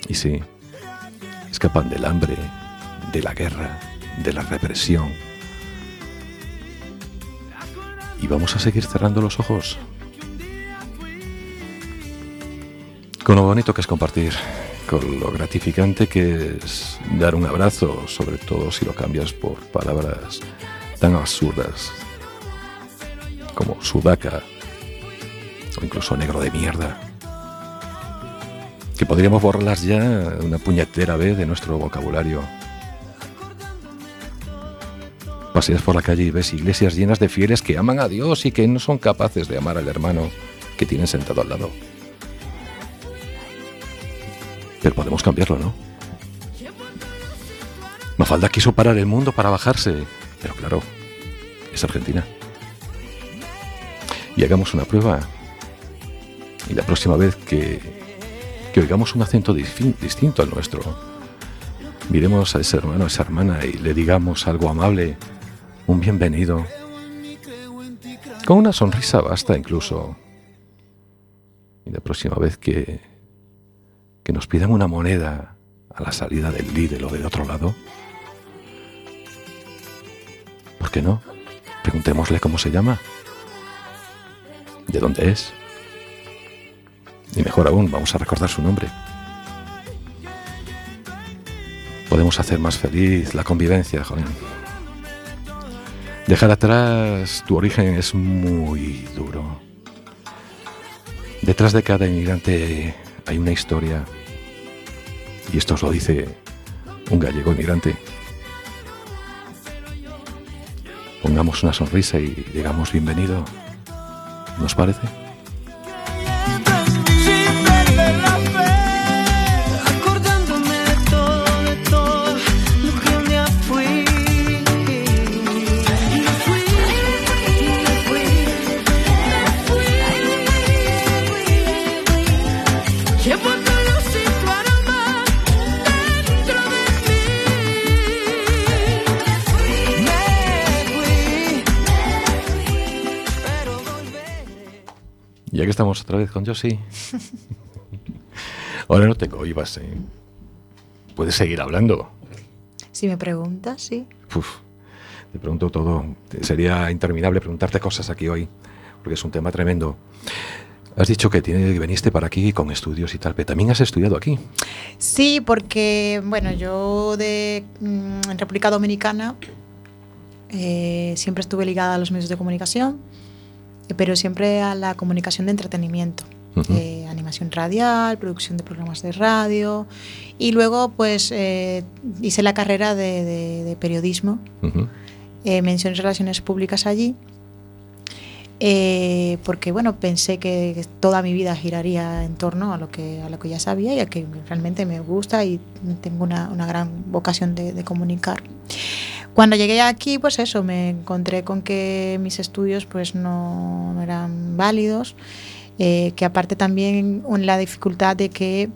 Y sí, escapan del hambre, de la guerra, de la represión. Y vamos a seguir cerrando los ojos. Con lo bonito que es compartir, con lo gratificante que es dar un abrazo, sobre todo si lo cambias por palabras tan absurdas como sudaca o incluso negro de mierda, que podríamos borrarlas ya una puñetera vez de nuestro vocabulario. Paseas por la calle y ves iglesias llenas de fieles que aman a Dios y que no son capaces de amar al hermano que tienen sentado al lado. Pero podemos cambiarlo, ¿no? Mafalda quiso parar el mundo para bajarse, pero claro, es Argentina. Y hagamos una prueba. Y la próxima vez que, que oigamos un acento distinto al nuestro, miremos a ese hermano, a esa hermana y le digamos algo amable, un bienvenido. Con una sonrisa basta incluso. Y la próxima vez que, que nos pidan una moneda a la salida del Lidl o del otro lado, ¿por qué no? Preguntémosle cómo se llama, de dónde es. Y mejor aún, vamos a recordar su nombre. Podemos hacer más feliz la convivencia, joven. Dejar atrás tu origen es muy duro. Detrás de cada inmigrante hay una historia. Y esto os lo dice un gallego inmigrante. Pongamos una sonrisa y digamos bienvenido. ¿Nos parece? Estamos otra vez con Josie. Ahora no te cohibas, ¿eh? Puedes seguir hablando. Si me preguntas, sí. Uf, te pregunto todo. Sería interminable preguntarte cosas aquí hoy, porque es un tema tremendo. Has dicho que tiene, veniste para aquí con estudios y tal, pero también has estudiado aquí. Sí, porque, bueno, yo de, mm, en República Dominicana eh, siempre estuve ligada a los medios de comunicación, pero siempre a la comunicación de entretenimiento. Ujú. eh, animación radial, producción de programas de radio y luego pues eh, hice la carrera de, de- de periodismo, Ujú. eh, mención y relaciones públicas allí, eh, porque bueno, pensé que toda mi vida giraría en torno a lo que, a lo que ya sabía y a que realmente me gusta y tengo una, una gran vocación de, de comunicar. Cuando llegué aquí, pues eso, me encontré con que mis estudios pues no, no eran válidos, eh, que aparte también la dificultad de que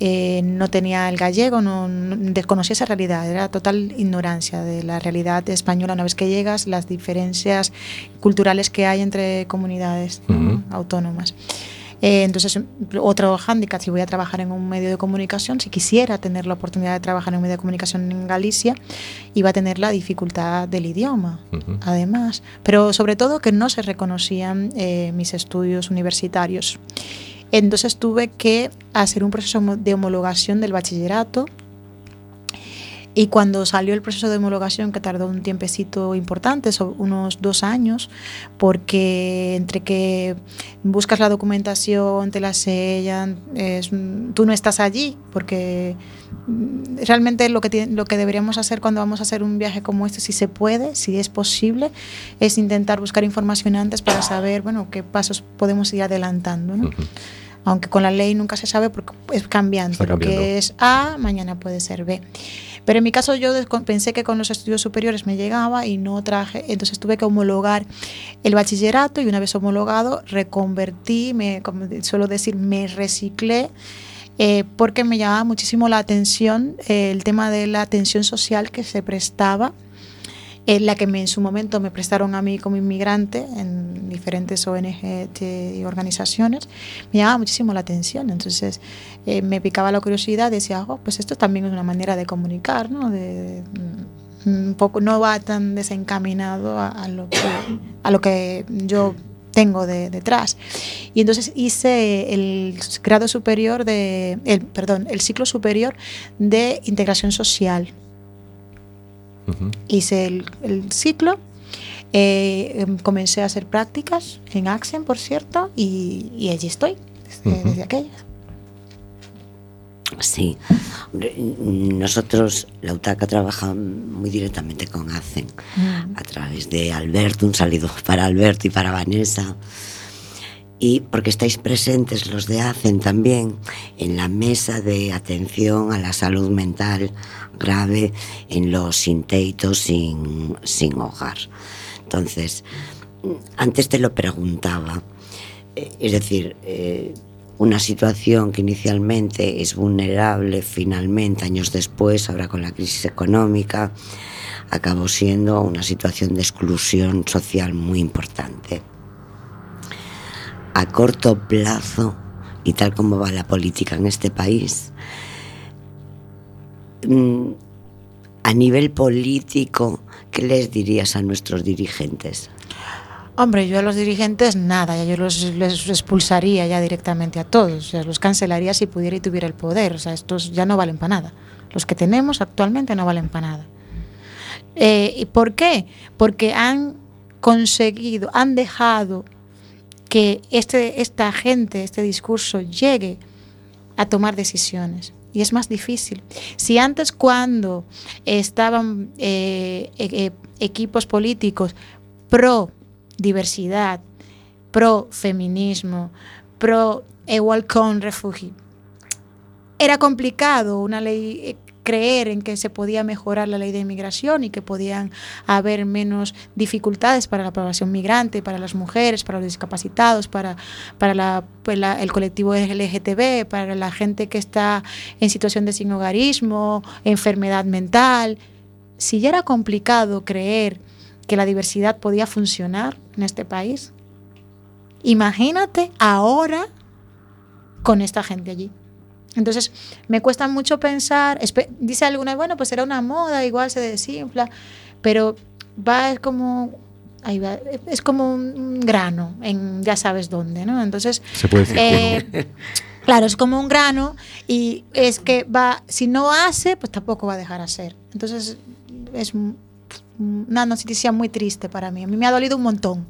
eh, no tenía el gallego, no, no- desconocía esa realidad, era total ignorancia de la realidad española. Una vez que llegas, las diferencias culturales que hay entre comunidades autónomas. Eh, entonces, otro hándicap, si voy a trabajar en un medio de comunicación, si quisiera tener la oportunidad de trabajar en un medio de comunicación en Galicia, iba a tener la dificultad del idioma, además. Pero sobre todo que no se reconocían eh, mis estudios universitarios. Entonces tuve que hacer un proceso de homologación del bachillerato y cuando salió el proceso de homologación, que tardó un tiempecito importante, so- unos dos años, porque entre que buscas la documentación, te la sellan, es- tú no estás allí, porque realmente lo que, lo que deberíamos hacer cuando vamos a hacer un viaje como este, si se puede, si es posible, es intentar buscar información antes para saber, bueno, qué pasos podemos ir adelantando, ¿no? Aunque con la ley nunca se sabe porque es cambiante. Lo que es A, mañana puede ser B. Pero en mi caso yo pensé que con los estudios superiores me llegaba y no traje, entonces tuve que homologar el bachillerato y una vez homologado reconvertí, me, como suelo decir, me reciclé. eh, porque me llamaba muchísimo la atención eh, el tema de la atención social que se prestaba eh, la que me, en su momento me prestaron a mí como inmigrante en diferentes ONG y organizaciones, me llamaba muchísimo la atención. Entonces eh, me picaba la curiosidad, decía, oh, pues esto también es una manera de comunicar, ¿no? De, mm, un poco, no va tan desencaminado a, a lo, que, a lo que yo tengo de- detrás. Y entonces hice el grado superior de, el, perdón, el ciclo superior de integración social Hice el, el ciclo, eh, em, comencé a hacer prácticas en Axen, por cierto, y, y allí estoy desde, Ujú. desde aquella. Sí. Nosotros, la UTACA trabaja muy directamente con ACEN, a través de Alberto, un saludo para Alberto y para Vanessa. Y porque estáis presentes los de ACEN también en la mesa de atención a la salud mental grave en los sinteitos sin, sin hogar. Entonces, antes te lo preguntaba, eh, es decir, eh, una situación que inicialmente es vulnerable, finalmente, años después, ahora con la crisis económica, acabó siendo una situación de exclusión social muy importante. A corto plazo, y tal como va la política en este país, mm, a nivel político, ¿qué les dirías a nuestros dirigentes? Hombre, yo a los dirigentes nada, yo los, expulsaría ya directamente a todos, los cancelaría si pudiera y tuviera el poder, o sea, estos ya no valen para nada. Los que tenemos actualmente no valen para nada. Eh, ¿Y por qué? Porque han conseguido, han dejado que este, esta gente, este discurso llegue a tomar decisiones. Y es más difícil. Si antes cuando estaban eh, e- e- equipos políticos pro diversidad, pro feminismo, pro igual con era complicado una ley eh, creer en que se podía mejorar la ley de inmigración y que podían haber menos dificultades para la población migrante, para las mujeres, para los discapacitados, para, para pues el colectivo LGTB, para la gente que está en situación de sin hogarismo, enfermedad mental. Si ya era complicado creer que la diversidad podía funcionar en este país, imagínate ahora con esta gente allí. Entonces, me cuesta mucho pensar, dice alguna, bueno, pues era una moda, igual se desinfla, pero va es como, ahí va, es como un grano en ya sabes dónde, ¿no? Entonces, Se puede decir eh, claro, es como un grano y es que va, si no hace, pues tampoco va a dejar hacer. Entonces, es un- una noticia muy triste para mí. A mí me ha dolido un montón,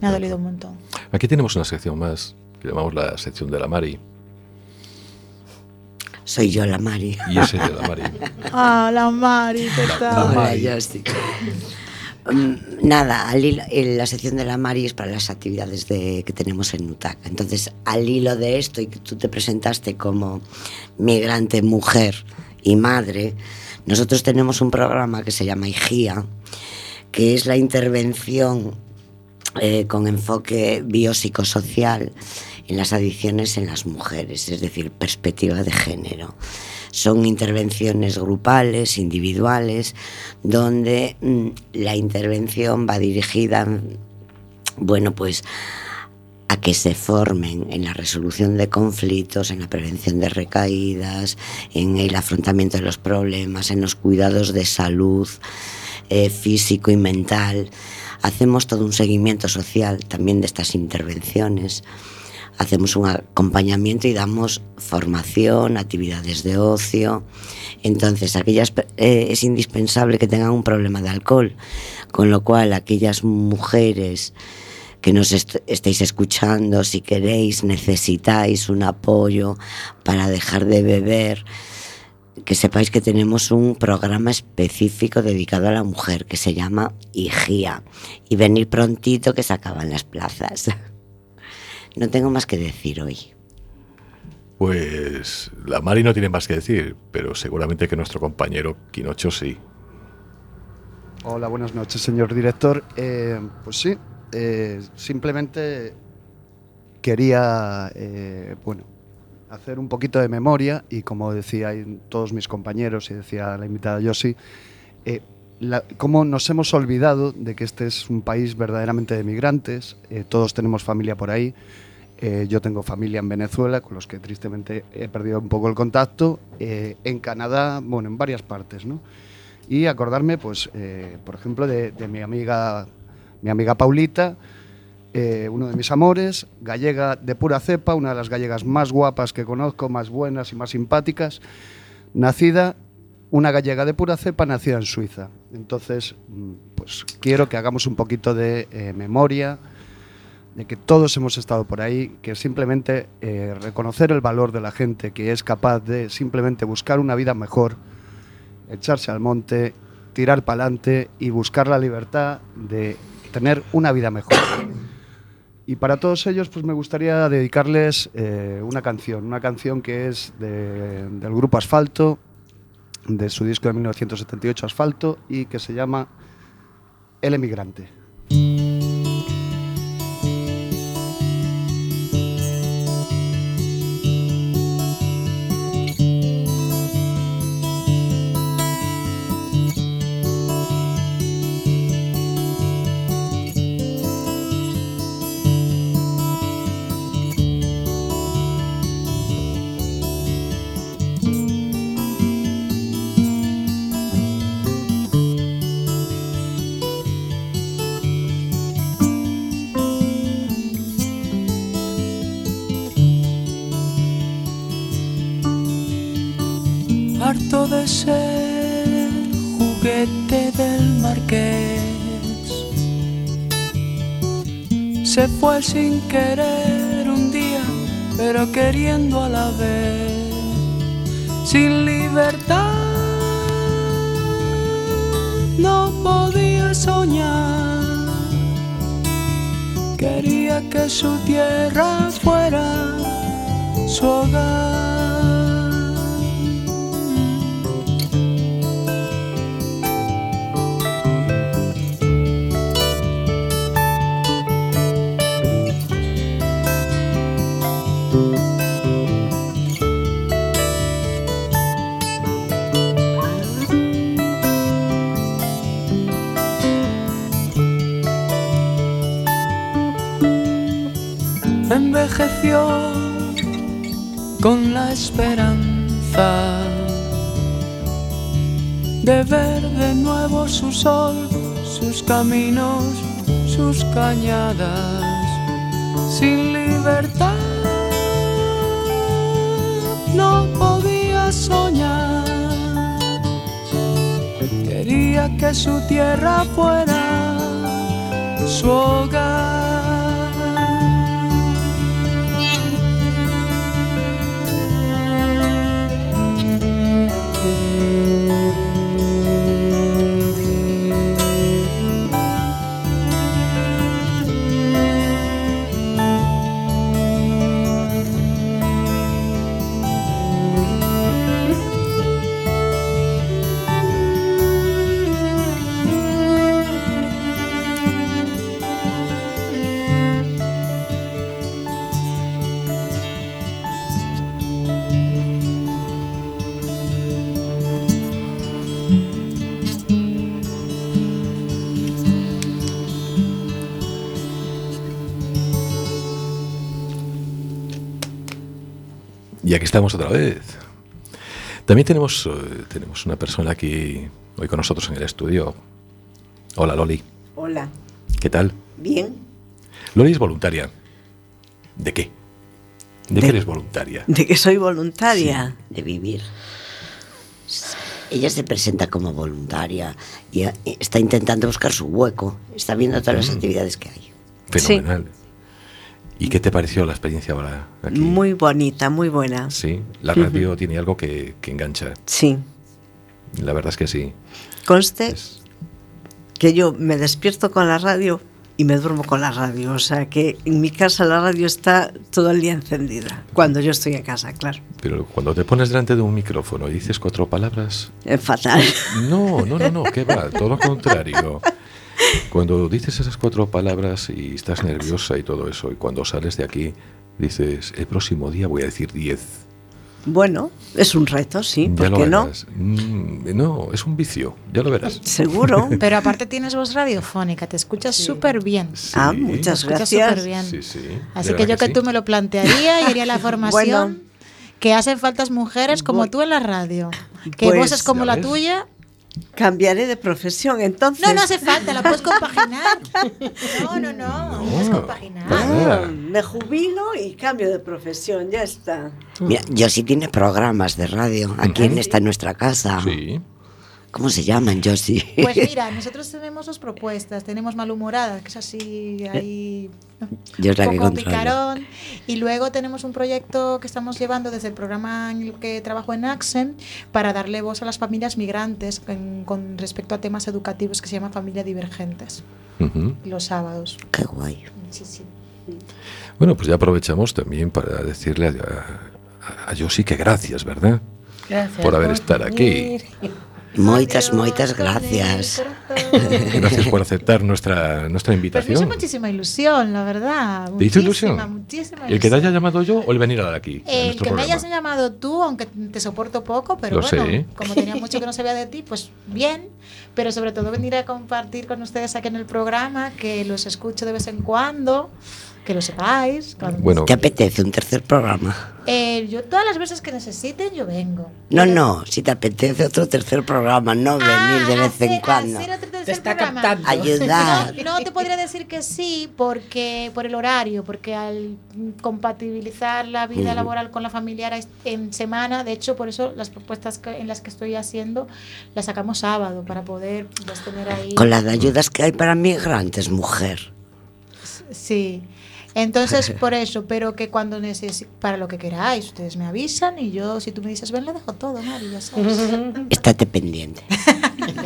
me ha dolido un montón. Aquí tenemos una sección más que llamamos la sección de la Mari. Soy yo la Mari. Y ese de la Mari. Ah, la Mari, ¿qué tal? Hola. Josti. Mm, Nada, al hilo- en la sección de la Mari es para las actividades de- que tenemos en Nutac. Entonces, al hilo de esto y que tú te presentaste como migrante, mujer y madre, nosotros tenemos un programa que se llama IGIA, que es la intervención eh, con enfoque biopsicosocial en las adicciones en las mujeres, es decir, perspectiva de género. Son intervenciones grupales, individuales, donde mm, la intervención va dirigida, bueno, pues a que se formen en la resolución de conflictos, en la prevención de recaídas, en el afrontamiento de los problemas, en los cuidados de salud eh, físico y mental. Hacemos todo un seguimiento social también de estas intervenciones. Hacemos un acompañamiento y damos formación, actividades de ocio. Entonces, aquellas eh, es indispensable que tengan un problema de alcohol, con lo cual aquellas mujeres que nos est- estéis escuchando, si queréis, necesitáis un apoyo para dejar de beber, que sepáis que tenemos un programa específico dedicado a la mujer que se llama IGIA y venir prontito que se acaban las plazas. No tengo más que decir hoy. Pues la Mari no tiene más que decir, pero seguramente que nuestro compañero Quinocho sí. Hola, buenas noches, señor director. Eh, pues sí, eh, simplemente quería, eh, bueno, hacer un poquito de memoria y como decían todos mis compañeros y decía la invitada Yossi, eh, la- cómo nos hemos olvidado de que este es un país verdaderamente de migrantes, eh, todos tenemos familia por ahí, eh, yo tengo familia en Venezuela, con los que tristemente he perdido un poco el contacto, eh, en Canadá, bueno, en varias partes, ¿no? y acordarme, pues, eh, por ejemplo, de, de mi amiga, mi amiga Paulita, eh, uno de mis amores, gallega de pura cepa, una de las gallegas más guapas que conozco, más buenas y más simpáticas, nacida, una gallega de pura cepa, nacida en Suiza. Entonces, mm, pues quiero que hagamos un poquito de eh, memoria, de que todos hemos estado por ahí, que simplemente eh, reconocer el valor de la gente que es capaz de simplemente buscar una vida mejor, echarse al monte, tirar para adelante y buscar la libertad de tener una vida mejor. Y para todos ellos, pues me gustaría dedicarles eh, una canción, una canción que es de- del grupo Asfalto, de su disco de 1978 Asfalto, y que se llama El Emigrante. Envejeció con la esperanza de ver de nuevo su sol, sus caminos, sus cañadas, sin libertad. No podía soñar, quería que su tierra fuera su hogar. Estamos otra vez. También tenemos, eh, tenemos una persona aquí hoy con nosotros en el estudio. Hola Loli, Hola, ¿qué tal? bien. Loli es voluntaria. ¿De qué? ¿De, qué eres voluntaria? De que soy voluntaria. de vivir. Ella se presenta como voluntaria y eh, está intentando buscar su hueco. Está viendo todas las actividades que hay. Fenomenal. ¿Y qué te pareció la experiencia ahora aquí? Muy bonita, muy buena. Sí, la radio tiene algo que, que engancha. Sí. La verdad es que sí. Conste Es- que yo me despierto con la radio y me duermo con la radio. O sea que en mi casa la radio está todo el día encendida. Cuando yo estoy en casa, claro. pero cuando te pones delante de un micrófono y dices cuatro palabras, Es fatal. no, no, no, no, ¿qué va? Todo lo contrario. Cuando dices esas cuatro palabras y estás nerviosa y todo eso, y cuando sales de aquí dices, el próximo día voy a decir diez. Bueno, es un reto, sí. ya ¿Por qué no? Mm, no, es un vicio, ya lo verás. Seguro. Pero aparte tienes voz radiofónica, te escuchas súper bien. Ah, Sí. muchas Te gracias. súper bien. Sí, sí. Así ¿De que yo que, sí? tú me lo plantearía y haría la formación Bueno. que hacen faltas mujeres como tú en la radio. Que Pues, voces como la ves. tuya. Cambiaré de profesión, entonces. No, no hace falta, la puedes compaginar. No, no, no, puedes No. compaginar. Ah, me jubilo y cambio de profesión, ya está. Mira, Josie tiene programas de radio aquí en esta nuestra casa. Sí. ¿Cómo se llaman, Josie? Pues mira, nosotros tenemos dos propuestas. Tenemos Malhumorada, que es así, ahí. ¿no? Yo es la que picarón. Y luego tenemos un proyecto que estamos llevando desde el programa en el que trabajo en Axen para darle voz a las familias migrantes en- con respecto a temas educativos que se llama Familia Divergentes, los sábados. Qué guay. Sí, sí. Bueno, pues ya aprovechamos también para decirle a, a, a Josi que gracias, ¿verdad? Gracias Por haber estar aquí. Moitas, moitas gracias. Gracias por aceptar nuestra, nuestra Pues me hizo invitación. muchísima ilusión, la verdad. ¿Te hizo Muchísima, ilusión? Muchísima ¿El que te haya ilusión. llamado yo o el venir a dar aquí? El que me programa? hayas llamado tú, aunque te soporto poco, pero Lo bueno, sé. como tenía mucho que no sabía de ti, pues bien. Pero sobre todo venir a compartir con ustedes aquí en el programa, que los escucho de vez en cuando, que lo sepáis. Bueno, ¿Te apetece un tercer programa? Eh, yo todas las veces que necesiten, yo vengo. No, Pero- no, si te apetece otro tercer programa, no Ah, venir de vez en cuando. hacer otro tercer Te está programa. captando. Ayudar. No, no te podría decir que sí porque por el horario, porque al compatibilizar la vida Ujú. laboral con la familiar en semana, de hecho por eso las propuestas que- en las que estoy haciendo las sacamos sábado para poder pues, tener ahí. Con las ayudas que hay para migrantes, mujer. Sí. Entonces por eso, pero que cuando necesi para lo que queráis, ustedes me avisan y yo si tú me dices ven lo dejo todo, Mari, ya sabes. Estate pendiente.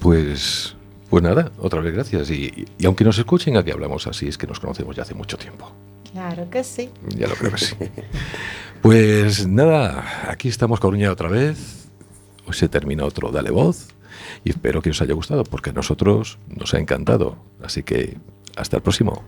pues, pues nada, otra vez gracias. Y, y aunque nos escuchen, aquí hablamos así, es que nos conocemos ya hace mucho tiempo. Claro que sí. Ya lo creo que sí. Pues nada, aquí estamos Coruña otra vez. Hoy se termina otro Dale Voz. Y espero que os haya gustado, porque a nosotros nos ha encantado. Así que hasta el próximo.